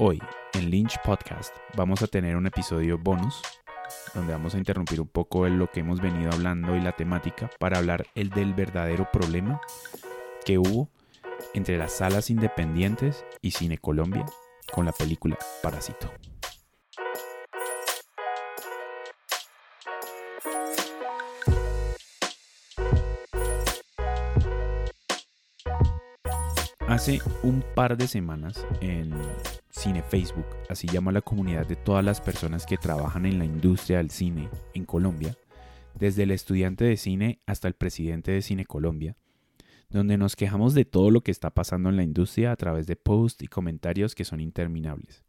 Hoy, en Lynch Podcast, vamos a tener un episodio bonus donde vamos a interrumpir un poco lo que hemos venido hablando y la temática para hablar el del verdadero problema que hubo entre las salas independientes y Cine Colombia con la película Parásito. Hace un par de semanas en Cine Facebook, así llama la comunidad de todas las personas que trabajan en la industria del cine en Colombia, desde el estudiante de cine hasta el presidente de Cine Colombia, donde nos quejamos de todo lo que está pasando en la industria a través de posts y comentarios que son interminables.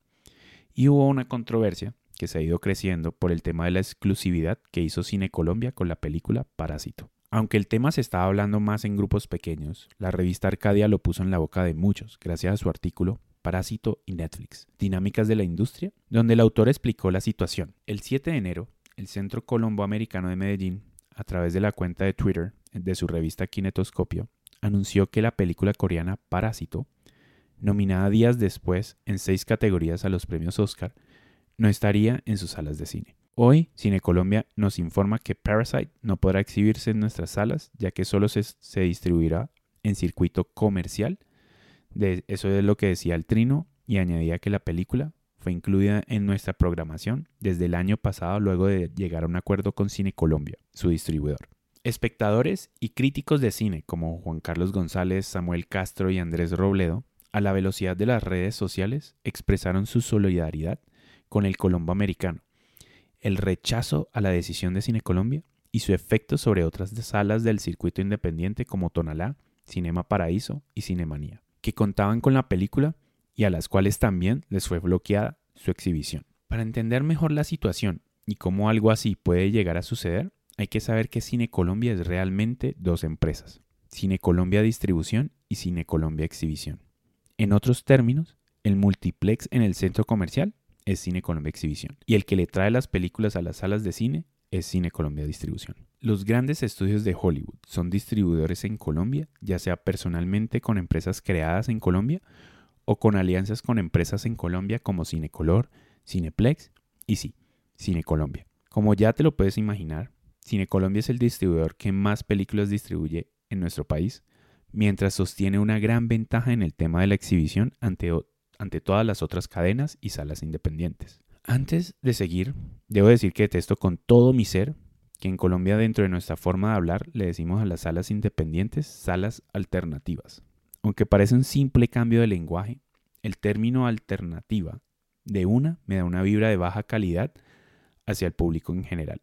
Y hubo una controversia que se ha ido creciendo por el tema de la exclusividad que hizo Cine Colombia con la película Parásito. Aunque el tema se estaba hablando más en grupos pequeños, la revista Arcadia lo puso en la boca de muchos gracias a su artículo Parásito y Netflix, Dinámicas de la Industria, donde el autor explicó la situación. El 7 de enero, el Centro Colombo Americano de Medellín, a través de la cuenta de Twitter de su revista Kinetoscopio, anunció que la película coreana Parásito, nominada días después en seis categorías a los premios Oscar, no estaría en sus salas de cine. Hoy, Cine Colombia nos informa que Parasite no podrá exhibirse en nuestras salas, ya que solo se distribuirá en circuito comercial. Eso es lo que decía el Trino y añadía que la película fue incluida en nuestra programación desde el año pasado luego de llegar a un acuerdo con Cine Colombia, su distribuidor. Espectadores y críticos de cine como Juan Carlos González, Samuel Castro y Andrés Robledo, a la velocidad de las redes sociales, expresaron su solidaridad con el Colombo americano el rechazo a la decisión de Cine Colombia y su efecto sobre otras salas del circuito independiente como Tonalá, Cinema Paraíso y Cinemanía, que contaban con la película y a las cuales también les fue bloqueada su exhibición. Para entender mejor la situación y cómo algo así puede llegar a suceder, hay que saber que Cine Colombia es realmente dos empresas, Cine Colombia Distribución y Cine Colombia Exhibición. En otros términos, el multiplex en el centro comercial es Cine Colombia Exhibición. Y el que le trae las películas a las salas de cine es Cine Colombia Distribución. Los grandes estudios de Hollywood son distribuidores en Colombia, ya sea personalmente con empresas creadas en Colombia o con alianzas con empresas en Colombia como Cinecolor, Cineplex y sí, Cine Colombia. Como ya te lo puedes imaginar, Cine Colombia es el distribuidor que más películas distribuye en nuestro país, mientras sostiene una gran ventaja en el tema de la exhibición ante ante todas las otras cadenas y salas independientes. Antes de seguir, debo decir que detesto con todo mi ser que en Colombia dentro de nuestra forma de hablar le decimos a las salas independientes salas alternativas. Aunque parece un simple cambio de lenguaje, el término alternativa de una me da una vibra de baja calidad hacia el público en general.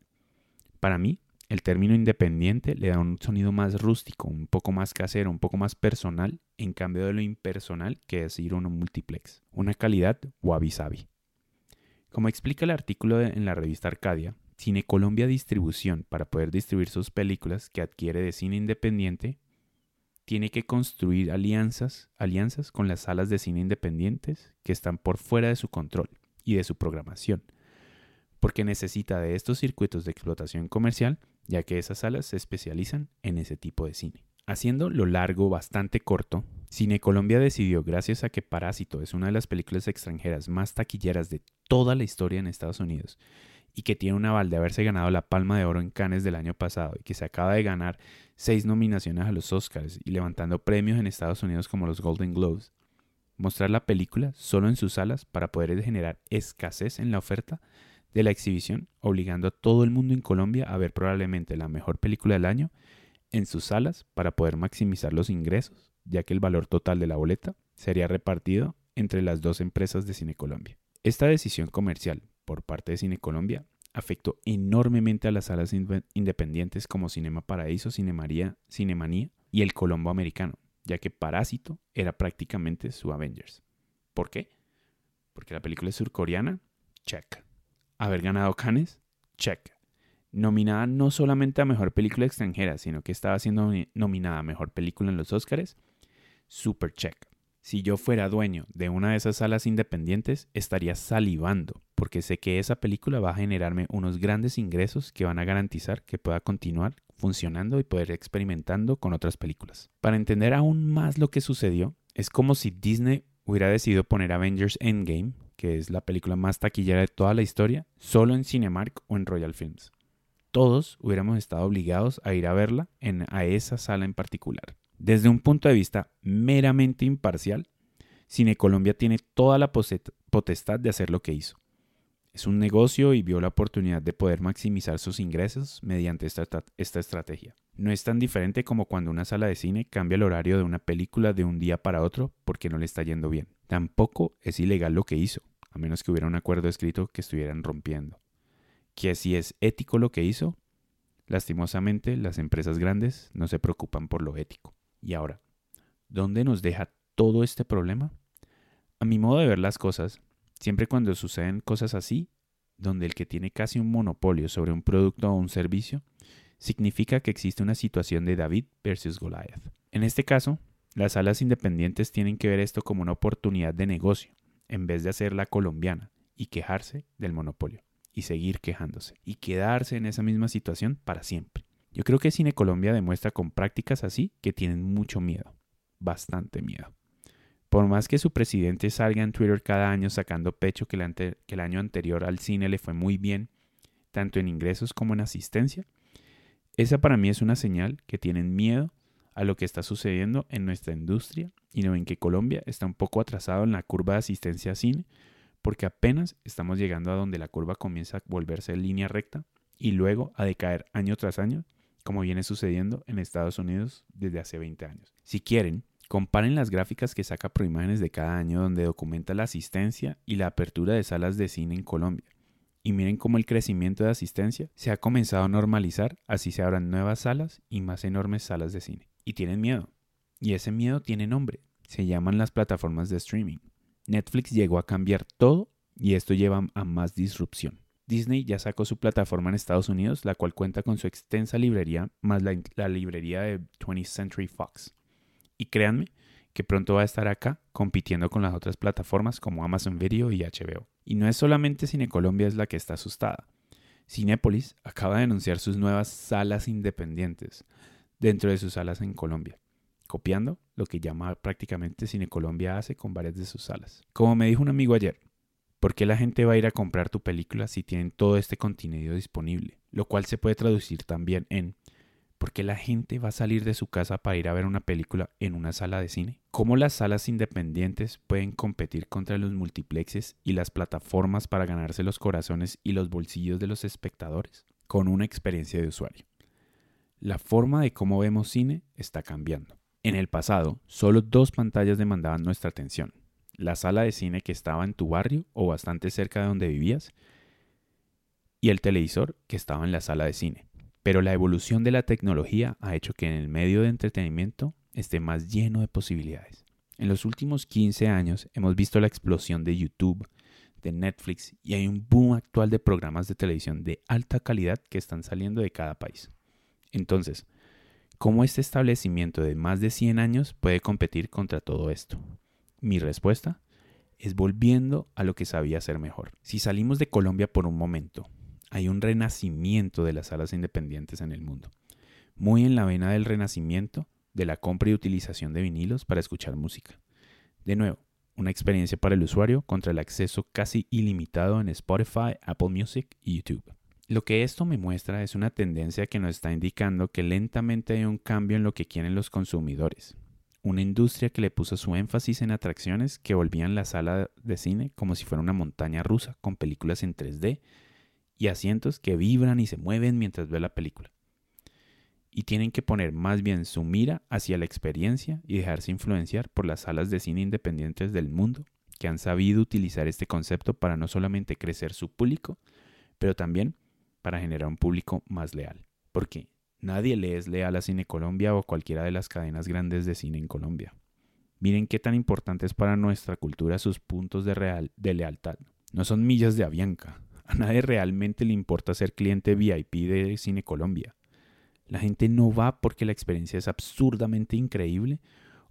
Para mí, el término independiente le da un sonido más rústico, un poco más casero, un poco más personal, en cambio de lo impersonal que es ir a un multiplex. Una calidad wabi-sabi. Como explica el artículo en la revista Arcadia, Cine Colombia Distribución, para poder distribuir sus películas que adquiere de cine independiente, tiene que construir alianzas, alianzas con las salas de cine independientes que están por fuera de su control y de su programación, porque necesita de estos circuitos de explotación comercial ya que esas salas se especializan en ese tipo de cine. Haciendo lo largo bastante corto, Cine Colombia decidió, gracias a que Parásito es una de las películas extranjeras más taquilleras de toda la historia en Estados Unidos y que tiene un aval de haberse ganado la Palma de Oro en Cannes del año pasado y que se acaba de ganar seis nominaciones a los Oscars y levantando premios en Estados Unidos como los Golden Globes, mostrar la película solo en sus salas para poder generar escasez en la oferta de la exhibición, obligando a todo el mundo en Colombia a ver probablemente la mejor película del año en sus salas para poder maximizar los ingresos, ya que el valor total de la boleta sería repartido entre las dos empresas de Cine Colombia. Esta decisión comercial por parte de Cine Colombia afectó enormemente a las salas independientes como Cinema Paraíso, Cinemaría, Cinemanía y el Colombo Americano, ya que Parásito era prácticamente su Avengers. ¿Por qué? Porque la película es surcoreana, check. Haber ganado Cannes, check. Nominada no solamente a Mejor Película Extranjera, sino que estaba siendo nominada a Mejor Película en los Oscars, super check. Si yo fuera dueño de una de esas salas independientes, estaría salivando, porque sé que esa película va a generarme unos grandes ingresos que van a garantizar que pueda continuar funcionando y poder experimentando con otras películas. Para entender aún más lo que sucedió, es como si Disney hubiera decidido poner Avengers Endgame, que es la película más taquillera de toda la historia, solo en Cinemark o en Royal Films. Todos hubiéramos estado obligados a ir a verla en, a esa sala en particular. Desde un punto de vista meramente imparcial, Cine Colombia tiene toda la potestad de hacer lo que hizo. Es un negocio y vio la oportunidad de poder maximizar sus ingresos mediante esta, estrategia. No es tan diferente como cuando una sala de cine cambia el horario de una película de un día para otro porque no le está yendo bien. Tampoco es ilegal lo que hizo, a menos que hubiera un acuerdo escrito que estuvieran rompiendo. Que si es ético lo que hizo, lastimosamente las empresas grandes no se preocupan por lo ético. Y ahora, ¿dónde nos deja todo este problema? A mi modo de ver las cosas, siempre cuando suceden cosas así, donde el que tiene casi un monopolio sobre un producto o un servicio, significa que existe una situación de David versus Goliath. En este caso, las salas independientes tienen que ver esto como una oportunidad de negocio, en vez de hacerla colombiana y quejarse del monopolio, y seguir quejándose, y quedarse en esa misma situación para siempre. Yo creo que Cine Colombia demuestra con prácticas así que tienen mucho miedo, bastante miedo. Por más que su presidente salga en Twitter cada año sacando pecho que el, año anterior al cine le fue muy bien, tanto en ingresos como en asistencia, esa para mí es una señal que tienen miedo a lo que está sucediendo en nuestra industria y no ven que Colombia está un poco atrasado en la curva de asistencia a cine porque apenas estamos llegando a donde la curva comienza a volverse en línea recta y luego a decaer año tras año como viene sucediendo en Estados Unidos desde hace 20 años. Si quieren, Comparen las gráficas que saca Proimágenes de cada año donde documenta la asistencia y la apertura de salas de cine en Colombia. Y miren cómo el crecimiento de asistencia se ha comenzado a normalizar, así se abran nuevas salas y más enormes salas de cine. Y tienen miedo. Y ese miedo tiene nombre. Se llaman las plataformas de streaming. Netflix llegó a cambiar todo y esto lleva a más disrupción. Disney ya sacó su plataforma en Estados Unidos, la cual cuenta con su extensa librería más la, la librería de 20th Century Fox. Y créanme que pronto va a estar acá compitiendo con las otras plataformas como Amazon Video y HBO. Y no es solamente Cine Colombia es la que está asustada. Cinépolis acaba de anunciar sus nuevas salas independientes dentro de sus salas en Colombia, copiando lo que llama prácticamente Cine Colombia hace con varias de sus salas. Como me dijo un amigo ayer, ¿por qué la gente va a ir a comprar tu película si tienen todo este contenido disponible? Lo cual se puede traducir también en ¿Por qué la gente va a salir de su casa para ir a ver una película en una sala de cine? ¿Cómo las salas independientes pueden competir contra los multiplexes y las plataformas para ganarse los corazones y los bolsillos de los espectadores? Con una experiencia de usuario. La forma de cómo vemos cine está cambiando. En el pasado, solo dos pantallas demandaban nuestra atención. La sala de cine que estaba en tu barrio o bastante cerca de donde vivías y el televisor que estaba en la sala de cine. Pero la evolución de la tecnología ha hecho que en el medio de entretenimiento esté más lleno de posibilidades. En los últimos 15 años hemos visto la explosión de YouTube, de Netflix y hay un boom actual de programas de televisión de alta calidad que están saliendo de cada país. Entonces, ¿cómo este establecimiento de más de 100 años puede competir contra todo esto? Mi respuesta es volviendo a lo que sabía hacer mejor. Si salimos de Colombia por un momento hay un renacimiento de las salas independientes en el mundo, muy en la vena del renacimiento de la compra y utilización de vinilos para escuchar música. De nuevo, una experiencia para el usuario contra el acceso casi ilimitado en Spotify, Apple Music y YouTube. Lo que esto me muestra es una tendencia que nos está indicando que lentamente hay un cambio en lo que quieren los consumidores. Una industria que le puso su énfasis en atracciones que volvían la sala de cine como si fuera una montaña rusa con películas en 3D y asientos que vibran y se mueven mientras ve la película. Y tienen que poner más bien su mira hacia la experiencia y dejarse influenciar por las salas de cine independientes del mundo que han sabido utilizar este concepto para no solamente crecer su público, pero también para generar un público más leal. Porque nadie le es leal a Cine Colombia o cualquiera de las cadenas grandes de cine en Colombia. Miren qué tan importante es para nuestra cultura sus puntos de, de lealtad. No son millas de Avianca, a nadie realmente le importa ser cliente VIP de Cine Colombia. La gente no va porque la experiencia es absurdamente increíble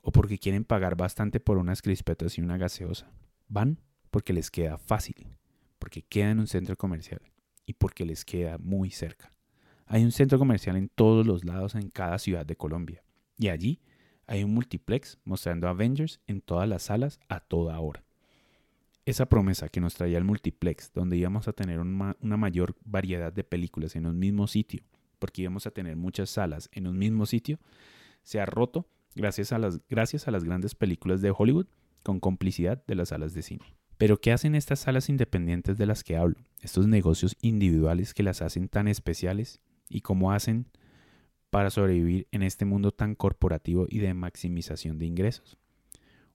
o porque quieren pagar bastante por unas crispetas y una gaseosa. Van porque les queda fácil, porque queda en un centro comercial y porque les queda muy cerca. Hay un centro comercial en todos los lados en cada ciudad de Colombia y allí hay un multiplex mostrando Avengers en todas las salas a toda hora. Esa promesa que nos traía el multiplex, donde íbamos a tener una mayor variedad de películas en un mismo sitio, porque íbamos a tener muchas salas en un mismo sitio, se ha roto gracias a las, gracias a las grandes películas de Hollywood con complicidad de las salas de cine. Pero ¿qué hacen estas salas independientes de las que hablo? Estos negocios individuales que las hacen tan especiales y cómo hacen para sobrevivir en este mundo tan corporativo y de maximización de ingresos.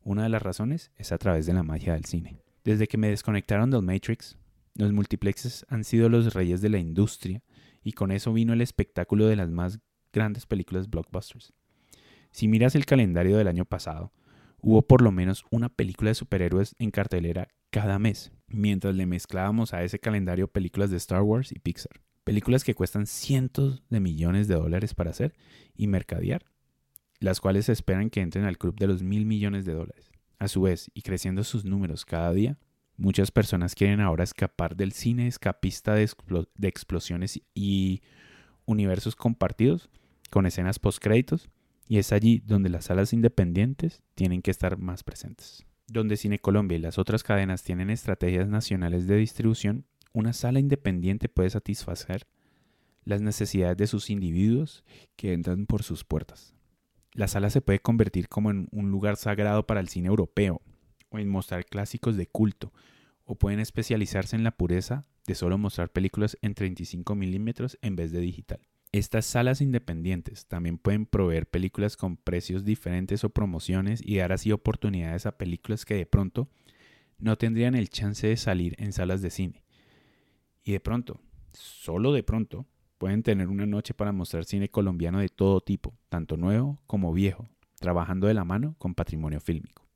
Una de las razones es a través de la magia del cine. Desde que me desconectaron del Matrix, los multiplexes han sido los reyes de la industria y con eso vino el espectáculo de las más grandes películas blockbusters. Si miras el calendario del año pasado, hubo por lo menos una película de superhéroes en cartelera cada mes, mientras le mezclábamos a ese calendario películas de Star Wars y Pixar. Películas que cuestan cientos de millones de dólares para hacer y mercadear, las cuales se esperan que entren al club de los mil millones de dólares. A su vez, y creciendo sus números cada día, muchas personas quieren ahora escapar del cine escapista de, de explosiones y universos compartidos con escenas post-créditos y es allí donde las salas independientes tienen que estar más presentes. Donde Cine Colombia y las otras cadenas tienen estrategias nacionales de distribución, una sala independiente puede satisfacer las necesidades de sus individuos que entran por sus puertas. La sala se puede convertir como en un lugar sagrado para el cine europeo, o en mostrar clásicos de culto, o pueden especializarse en la pureza de solo mostrar películas en 35 milímetros en vez de digital. Estas salas independientes también pueden proveer películas con precios diferentes o promociones y dar así oportunidades a películas que de pronto no tendrían el chance de salir en salas de cine. Y de pronto, solo de pronto, pueden tener una noche para mostrar cine colombiano de todo tipo, tanto nuevo como viejo, trabajando de la mano con patrimonio fílmico.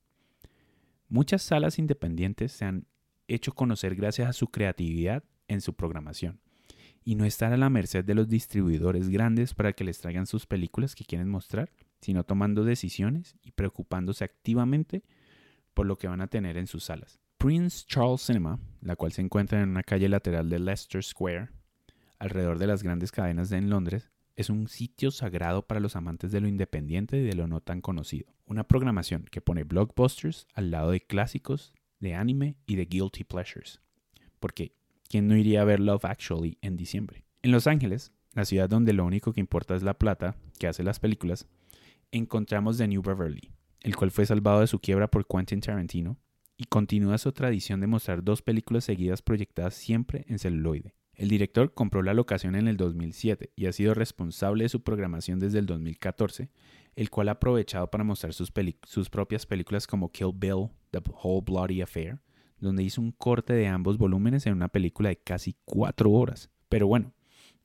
Muchas salas independientes se han hecho conocer gracias a su creatividad en su programación y no estar a la merced de los distribuidores grandes para que les traigan sus películas que quieren mostrar, sino tomando decisiones y preocupándose activamente por lo que van a tener en sus salas. Prince Charles Cinema, la cual se encuentra en una calle lateral de Leicester Square, alrededor de las grandes cadenas de en Londres, es un sitio sagrado para los amantes de lo independiente y de lo no tan conocido. Una programación que pone blockbusters al lado de clásicos, de anime y de guilty pleasures. Porque ¿quién no iría a ver Love Actually en diciembre? En Los Ángeles, la ciudad donde lo único que importa es la plata que hace las películas, encontramos The New Beverly, el cual fue salvado de su quiebra por Quentin Tarantino y continúa su tradición de mostrar dos películas seguidas proyectadas siempre en celuloide. El director compró la locación en el 2007 y ha sido responsable de su programación desde el 2014, el cual ha aprovechado para mostrar sus, sus propias películas como Kill Bill, The Whole Bloody Affair, donde hizo un corte de ambos volúmenes en una película de casi cuatro horas. Pero bueno,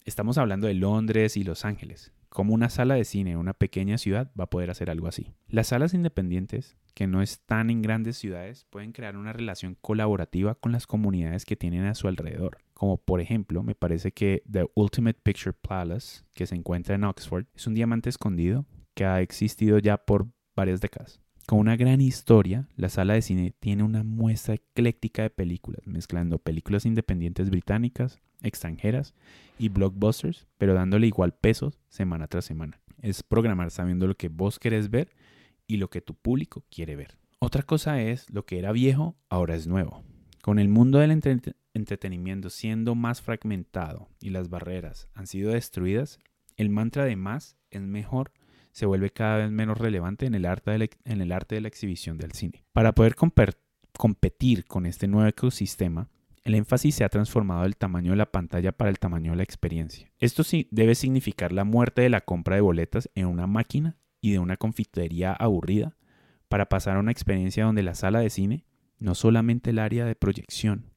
estamos hablando de Londres y Los Ángeles. ¿Cómo una sala de cine en una pequeña ciudad va a poder hacer algo así? Las salas independientes, que no están en grandes ciudades, pueden crear una relación colaborativa con las comunidades que tienen a su alrededor. Como por ejemplo, me parece que The Ultimate Picture Palace, que se encuentra en Oxford, es un diamante escondido que ha existido ya por varias décadas. Con una gran historia, la sala de cine tiene una muestra ecléctica de películas, mezclando películas independientes británicas, extranjeras y blockbusters, pero dándole igual peso semana tras semana. Es programar sabiendo lo que vos querés ver y lo que tu público quiere ver. Otra cosa es, lo que era viejo ahora es nuevo. Con el mundo del entretenimiento siendo más fragmentado y las barreras han sido destruidas, el mantra de más es mejor se vuelve cada vez menos relevante en el arte de la, exhibición del cine. Para poder competir con este nuevo ecosistema, el énfasis se ha transformado del tamaño de la pantalla para el tamaño de la experiencia. Esto sí debe significar la muerte de la compra de boletas en una máquina y de una confitería aburrida para pasar a una experiencia donde la sala de cine, no solamente el área de proyección,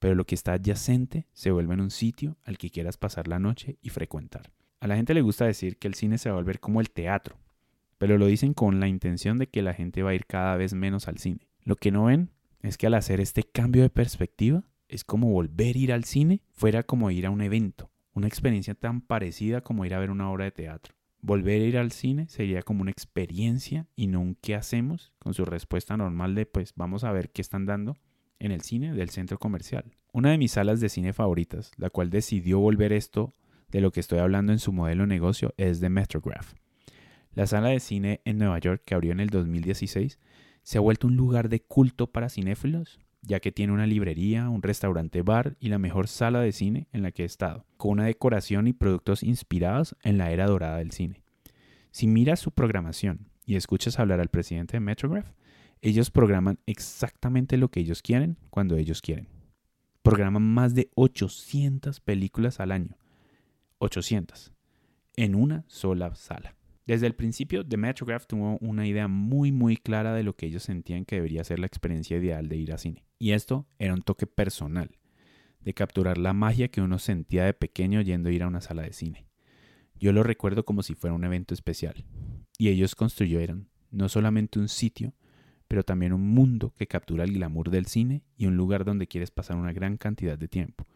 pero lo que está adyacente se vuelve en un sitio al que quieras pasar la noche y frecuentar. A la gente le gusta decir que el cine se va a volver como el teatro, pero lo dicen con la intención de que la gente va a ir cada vez menos al cine. Lo que no ven es que al hacer este cambio de perspectiva, es como volver a ir al cine fuera como ir a un evento, una experiencia tan parecida como ir a ver una obra de teatro. Volver a ir al cine sería como una experiencia y no un qué hacemos con su respuesta normal de pues vamos a ver qué están dando en el cine del centro comercial. Una de mis salas de cine favoritas, la cual decidió volver esto de lo que estoy hablando en su modelo de negocio es de Metrograph, La sala de cine en Nueva York, que abrió en el 2016, se ha vuelto un lugar de culto para cinéfilos, ya que tiene una librería, un restaurante bar y la mejor sala de cine en la que he estado, con una decoración y productos inspirados en la era dorada del cine. Si miras su programación y escuchas hablar al presidente de Metrograph, ellos programan exactamente lo que ellos quieren cuando ellos quieren. Programan más de 800 películas al año. 800. En una sola sala. Desde el principio, The Metrograph tuvo una idea muy muy clara de lo que ellos sentían que debería ser la experiencia ideal de ir a cine. Y esto era un toque personal, de capturar la magia que uno sentía de pequeño yendo a ir a una sala de cine. Yo lo recuerdo como si fuera un evento especial. Y ellos construyeron no solamente un sitio, pero también un mundo que captura el glamour del cine y un lugar donde quieres pasar una gran cantidad de tiempo.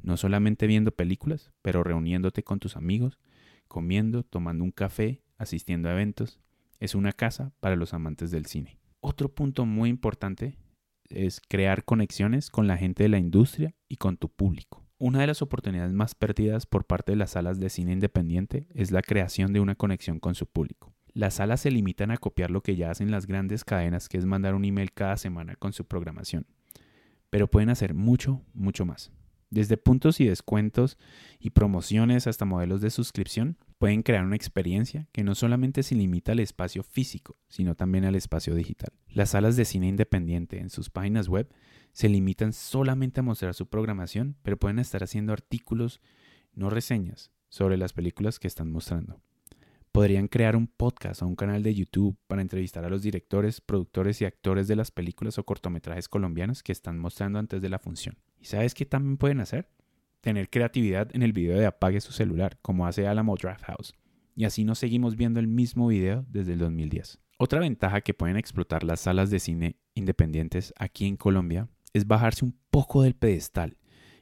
No solamente viendo películas, pero reuniéndote con tus amigos, comiendo, tomando un café asistiendo a eventos, es una casa para los amantes del cine. Otro punto muy importante es crear conexiones con la gente de la industria y con tu público. Una de las oportunidades más perdidas por parte de las salas de cine independiente es la creación de una conexión con su público. Las salas se limitan a copiar lo que ya hacen las grandes cadenas, que es mandar un email cada semana con su programación. Pero pueden hacer mucho, mucho más. Desde puntos y descuentos y promociones hasta modelos de suscripción, pueden crear una experiencia que no solamente se limita al espacio físico, sino también al espacio digital. Las salas de cine independiente en sus páginas web se limitan solamente a mostrar su programación, pero pueden estar haciendo artículos, no reseñas, sobre las películas que están mostrando. Podrían crear un podcast o un canal de YouTube para entrevistar a los directores, productores y actores de las películas o cortometrajes colombianos que están mostrando antes de la función. ¿Y sabes qué también pueden hacer? Tener creatividad en el video de apague su celular, como hace Alamo Draft House. Y así nos seguimos viendo el mismo video desde el 2010. Otra ventaja que pueden explotar las salas de cine independientes aquí en Colombia es bajarse un poco del pedestal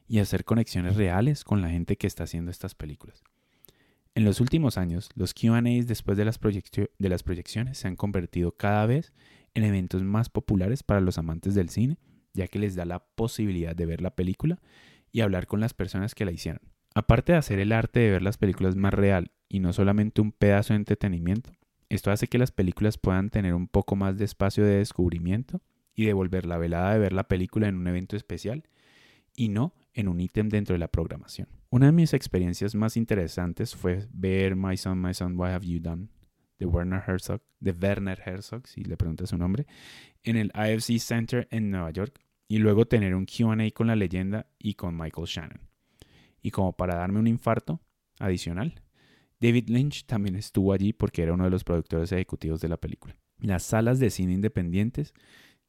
y hacer conexiones reales con la gente que está haciendo estas películas. En los últimos años, los QAs después de las, de las proyecciones se han convertido cada vez en eventos más populares para los amantes del cine ya que les da la posibilidad de ver la película y hablar con las personas que la hicieron. Aparte de hacer el arte de ver las películas más real y no solamente un pedazo de entretenimiento, esto hace que las películas puedan tener un poco más de espacio de descubrimiento y devolver la velada de ver la película en un evento especial y no en un ítem dentro de la programación. Una de mis experiencias más interesantes fue ver My Son, My Son, What Have You Done de Werner Herzog, de Werner Herzog, si le preguntas su nombre, en el IFC Center en Nueva York y luego tener un QA con la leyenda y con Michael Shannon. Y como para darme un infarto adicional, David Lynch también estuvo allí porque era uno de los productores ejecutivos de la película. Las salas de cine independientes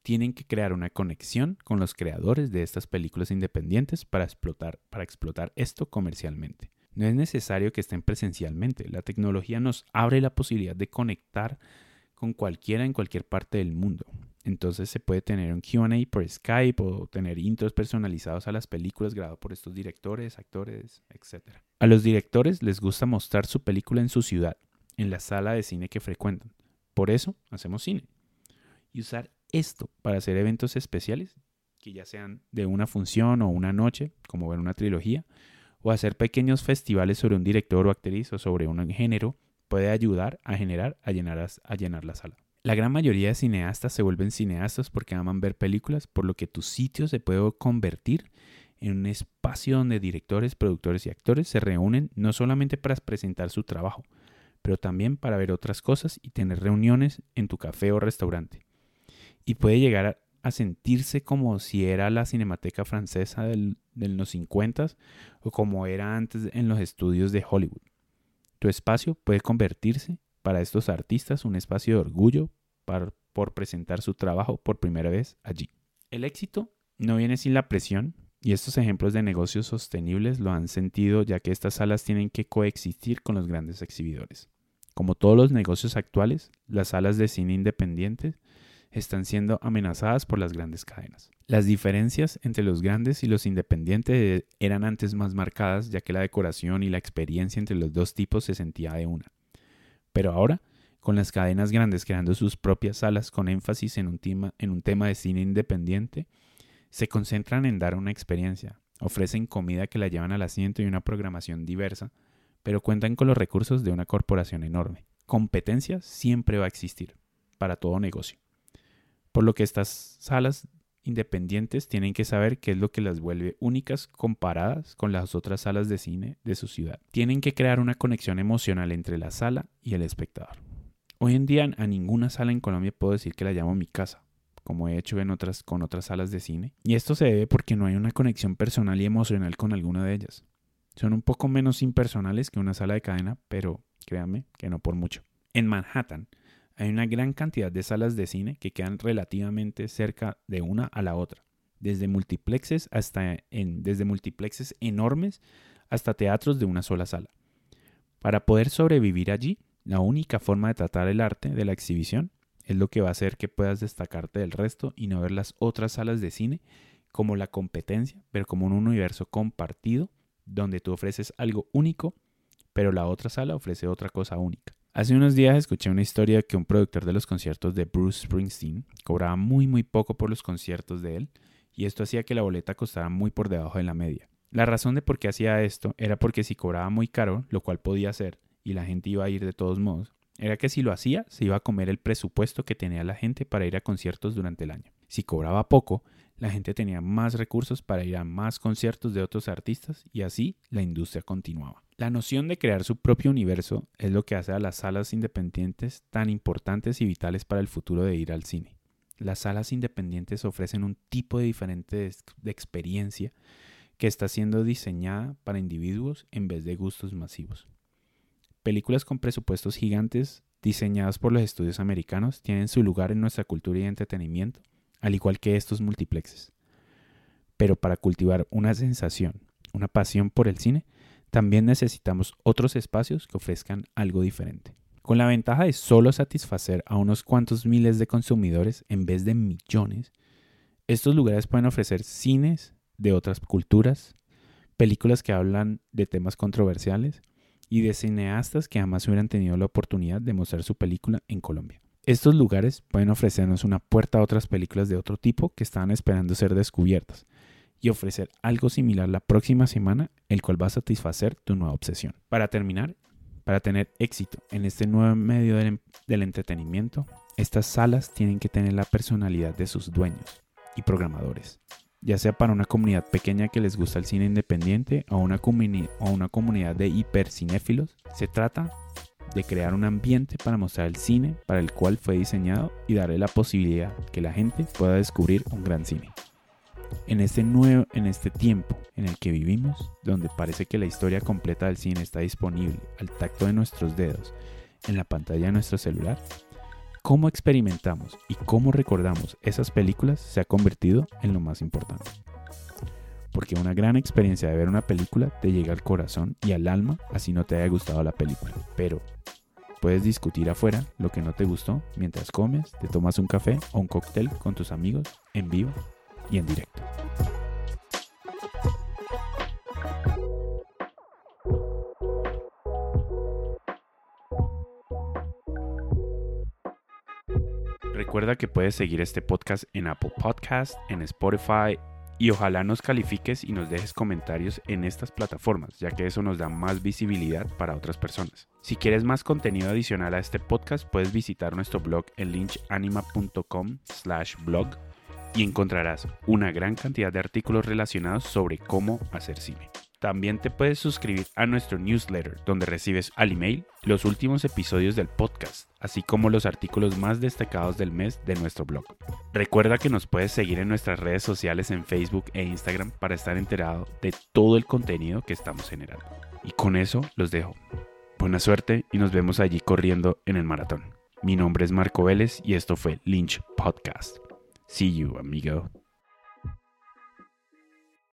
tienen que crear una conexión con los creadores de estas películas independientes para explotar, para explotar esto comercialmente. No es necesario que estén presencialmente. La tecnología nos abre la posibilidad de conectar con cualquiera en cualquier parte del mundo. Entonces se puede tener un QA por Skype o tener intros personalizados a las películas grabadas por estos directores, actores, etc. A los directores les gusta mostrar su película en su ciudad, en la sala de cine que frecuentan. Por eso hacemos cine. Y usar esto para hacer eventos especiales, que ya sean de una función o una noche, como ver una trilogía, o hacer pequeños festivales sobre un director o actriz o sobre un género, puede ayudar a generar, a llenar, a llenar la sala. La gran mayoría de cineastas se vuelven cineastas porque aman ver películas, por lo que tu sitio se puede convertir en un espacio donde directores, productores y actores se reúnen no solamente para presentar su trabajo, pero también para ver otras cosas y tener reuniones en tu café o restaurante. Y puede llegar a sentirse como si era la cinemateca francesa de los 50 o como era antes en los estudios de Hollywood. Tu espacio puede convertirse para estos artistas un espacio de orgullo por presentar su trabajo por primera vez allí. El éxito no viene sin la presión y estos ejemplos de negocios sostenibles lo han sentido ya que estas salas tienen que coexistir con los grandes exhibidores. Como todos los negocios actuales, las salas de cine independientes están siendo amenazadas por las grandes cadenas. Las diferencias entre los grandes y los independientes eran antes más marcadas ya que la decoración y la experiencia entre los dos tipos se sentía de una. Pero ahora, con las cadenas grandes creando sus propias salas con énfasis en un, tema, en un tema de cine independiente, se concentran en dar una experiencia, ofrecen comida que la llevan al asiento y una programación diversa, pero cuentan con los recursos de una corporación enorme. competencia siempre va a existir para todo negocio. Por lo que estas salas independientes tienen que saber qué es lo que las vuelve únicas comparadas con las otras salas de cine de su ciudad. Tienen que crear una conexión emocional entre la sala y el espectador. Hoy en día a ninguna sala en Colombia puedo decir que la llamo mi casa, como he hecho en otras, con otras salas de cine. Y esto se debe porque no hay una conexión personal y emocional con alguna de ellas. Son un poco menos impersonales que una sala de cadena, pero créanme que no por mucho. En Manhattan, hay una gran cantidad de salas de cine que quedan relativamente cerca de una a la otra, desde multiplexes hasta desde multiplexes enormes hasta teatros de una sola sala. Para poder sobrevivir allí, la única forma de tratar el arte de la exhibición es lo que va a hacer que puedas destacarte del resto y no ver las otras salas de cine como la competencia, pero como un universo compartido donde tú ofreces algo único, pero la otra sala ofrece otra cosa única. Hace unos días escuché una historia que un productor de los conciertos de Bruce Springsteen cobraba muy muy poco por los conciertos de él y esto hacía que la boleta costara muy por debajo de la media. La razón de por qué hacía esto era porque si cobraba muy caro, lo cual podía hacer, y la gente iba a ir de todos modos, era que si lo hacía se iba a comer el presupuesto que tenía la gente para ir a conciertos durante el año. Si cobraba poco, la gente tenía más recursos para ir a más conciertos de otros artistas y así la industria continuaba. La noción de crear su propio universo es lo que hace a las salas independientes tan importantes y vitales para el futuro de ir al cine. Las salas independientes ofrecen un tipo de diferente de experiencia que está siendo diseñada para individuos en vez de gustos masivos. Películas con presupuestos gigantes diseñadas por los estudios americanos tienen su lugar en nuestra cultura y entretenimiento, al igual que estos multiplexes. Pero para cultivar una sensación, una pasión por el cine, también necesitamos otros espacios que ofrezcan algo diferente. Con la ventaja de solo satisfacer a unos cuantos miles de consumidores en vez de millones, estos lugares pueden ofrecer cines de otras culturas, películas que hablan de temas controversiales y de cineastas que jamás hubieran tenido la oportunidad de mostrar su película en Colombia. Estos lugares pueden ofrecernos una puerta a otras películas de otro tipo que estaban esperando ser descubiertas, y ofrecer algo similar la próxima semana, el cual va a satisfacer tu nueva obsesión. Para terminar, para tener éxito en este nuevo medio del, entretenimiento, estas salas tienen que tener la personalidad de sus dueños y programadores, ya sea para una comunidad pequeña que les gusta el cine independiente o una, o una comunidad de hipercinéfilos, se trata de crear un ambiente para mostrar el cine para el cual fue diseñado y darle la posibilidad que la gente pueda descubrir un gran cine. En este, nuevo, en este tiempo en el que vivimos, donde parece que la historia completa del cine está disponible al tacto de nuestros dedos en la pantalla de nuestro celular, cómo experimentamos y cómo recordamos esas películas se ha convertido en lo más importante. Porque una gran experiencia de ver una película te llega al corazón y al alma así no te haya gustado la película. Pero puedes discutir afuera lo que no te gustó mientras comes, te tomas un café o un cóctel con tus amigos en vivo y en directo. Recuerda que puedes seguir este podcast en Apple Podcast, en Spotify y ojalá nos califiques y nos dejes comentarios en estas plataformas, ya que eso nos da más visibilidad para otras personas. Si quieres más contenido adicional a este podcast, puedes visitar nuestro blog en lynchanima.com slash blog y encontrarás una gran cantidad de artículos relacionados sobre cómo hacer cine. También te puedes suscribir a nuestro newsletter, donde recibes al email los últimos episodios del podcast, así como los artículos más destacados del mes de nuestro blog. Recuerda que nos puedes seguir en nuestras redes sociales en Facebook e Instagram para estar enterado de todo el contenido que estamos generando. Y con eso los dejo. Buena suerte y nos vemos allí corriendo en el maratón. Mi nombre es Marco Vélez y esto fue Lynch Podcast. See you, amigo.